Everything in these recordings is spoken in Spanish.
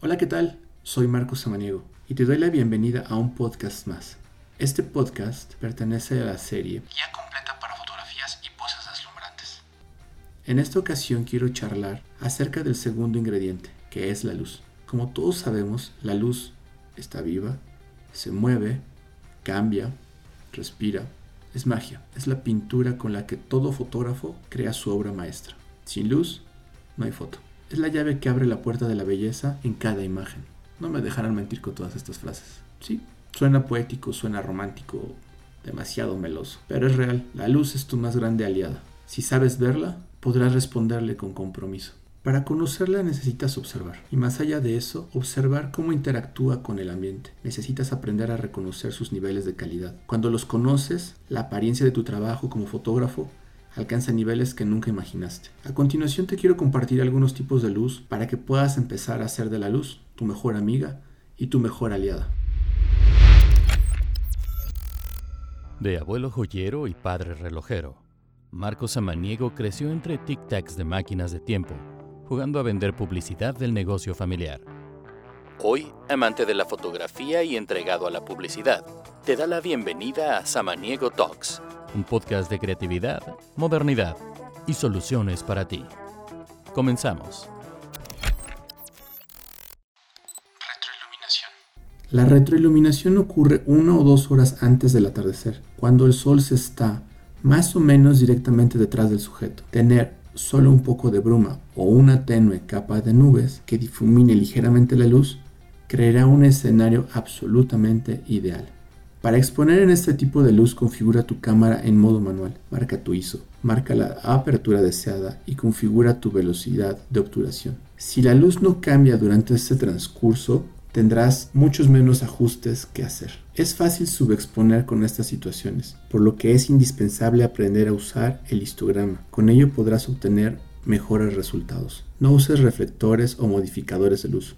Hola, ¿qué tal? Soy Marcos Samaniego y te doy la bienvenida a un podcast más. Este podcast pertenece a la serie Guía completa para fotografías y poses deslumbrantes. En esta ocasión quiero charlar acerca del segundo ingrediente, que es la luz. Como todos sabemos, la luz está viva, se mueve, cambia, respira. Es magia, es la pintura con la que todo fotógrafo crea su obra maestra. Sin luz, no hay foto. Es la llave que abre la puerta de la belleza en cada imagen. No me dejarán mentir con todas estas frases. Sí, suena poético, suena romántico, demasiado meloso, pero es real. La luz es tu más grande aliada. Si sabes verla, podrás responderle con compromiso. Para conocerla necesitas observar, y más allá de eso, observar cómo interactúa con el ambiente. Necesitas aprender a reconocer sus niveles de calidad. Cuando los conoces, la apariencia de tu trabajo como fotógrafo alcanza niveles que nunca imaginaste. A continuación te quiero compartir algunos tipos de luz para que puedas empezar a hacer de la luz tu mejor amiga y tu mejor aliada. De abuelo joyero y padre relojero, Marcos Samaniego creció entre tic-tacs de máquinas de tiempo, jugando a vender publicidad del negocio familiar. Hoy, amante de la fotografía y entregado a la publicidad, te da la bienvenida a Samaniego Talks un podcast de creatividad, modernidad y soluciones para ti. Comenzamos. Retroiluminación. La retroiluminación ocurre una o dos horas antes del atardecer, cuando el sol se está más o menos directamente detrás del sujeto. Tener solo un poco de bruma o una tenue capa de nubes que difumine ligeramente la luz creará un escenario absolutamente ideal. Para exponer en este tipo de luz configura tu cámara en modo manual, marca tu ISO, marca la apertura deseada y configura tu velocidad de obturación. Si la luz no cambia durante este transcurso, tendrás muchos menos ajustes que hacer. Es fácil subexponer con estas situaciones, por lo que es indispensable aprender a usar el histograma. Con ello podrás obtener mejores resultados. No uses reflectores o modificadores de luz.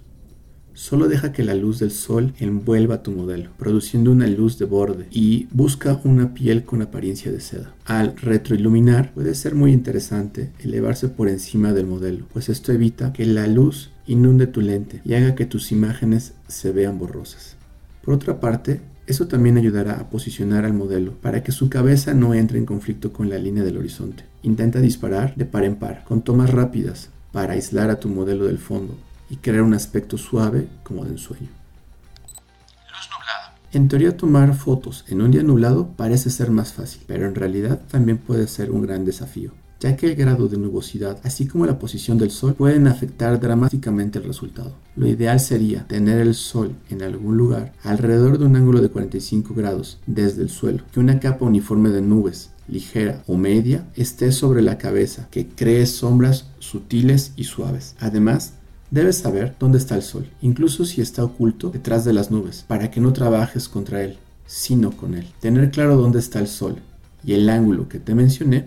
Solo deja que la luz del sol envuelva tu modelo, produciendo una luz de borde y busca una piel con apariencia de seda. Al retroiluminar puede ser muy interesante elevarse por encima del modelo, pues esto evita que la luz inunde tu lente y haga que tus imágenes se vean borrosas. Por otra parte, eso también ayudará a posicionar al modelo para que su cabeza no entre en conflicto con la línea del horizonte. Intenta disparar de par en par, con tomas rápidas, para aislar a tu modelo del fondo y crear un aspecto suave como de ensueño. Luz nublada. En teoría tomar fotos en un día nublado parece ser más fácil, pero en realidad también puede ser un gran desafío, ya que el grado de nubosidad, así como la posición del sol, pueden afectar dramáticamente el resultado. Lo ideal sería tener el sol en algún lugar alrededor de un ángulo de 45 grados desde el suelo, que una capa uniforme de nubes ligera o media esté sobre la cabeza, que cree sombras sutiles y suaves. Además, Debes saber dónde está el sol, incluso si está oculto detrás de las nubes, para que no trabajes contra él, sino con él. Tener claro dónde está el sol y el ángulo que te mencioné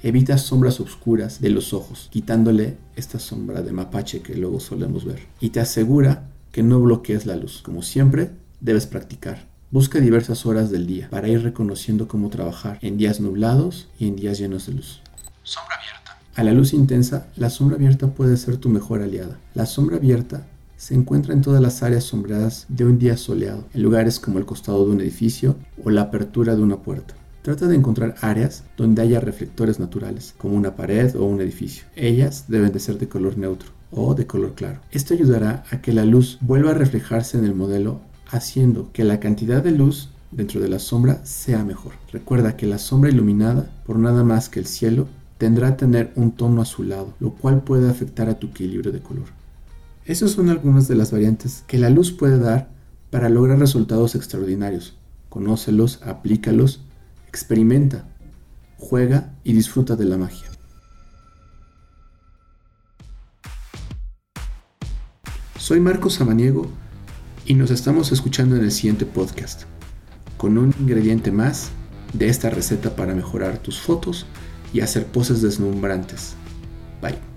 evita sombras oscuras de los ojos, quitándole esta sombra de mapache que luego solemos ver. Y te asegura que no bloquees la luz. Como siempre, debes practicar. Busca diversas horas del día para ir reconociendo cómo trabajar en días nublados y en días llenos de luz. Sombra. A la luz intensa, la sombra abierta puede ser tu mejor aliada. La sombra abierta se encuentra en todas las áreas sombreadas de un día soleado, en lugares como el costado de un edificio o la apertura de una puerta. Trata de encontrar áreas donde haya reflectores naturales, como una pared o un edificio. Ellas deben de ser de color neutro o de color claro. Esto ayudará a que la luz vuelva a reflejarse en el modelo, haciendo que la cantidad de luz dentro de la sombra sea mejor. Recuerda que la sombra iluminada por nada más que el cielo tendrá a tener un tono azulado, lo cual puede afectar a tu equilibrio de color. Esas son algunas de las variantes que la luz puede dar para lograr resultados extraordinarios. Conócelos, aplícalos, experimenta, juega y disfruta de la magia. Soy Marcos Samaniego y nos estamos escuchando en el siguiente podcast, con un ingrediente más de esta receta para mejorar tus fotos y hacer poses deslumbrantes. Bye.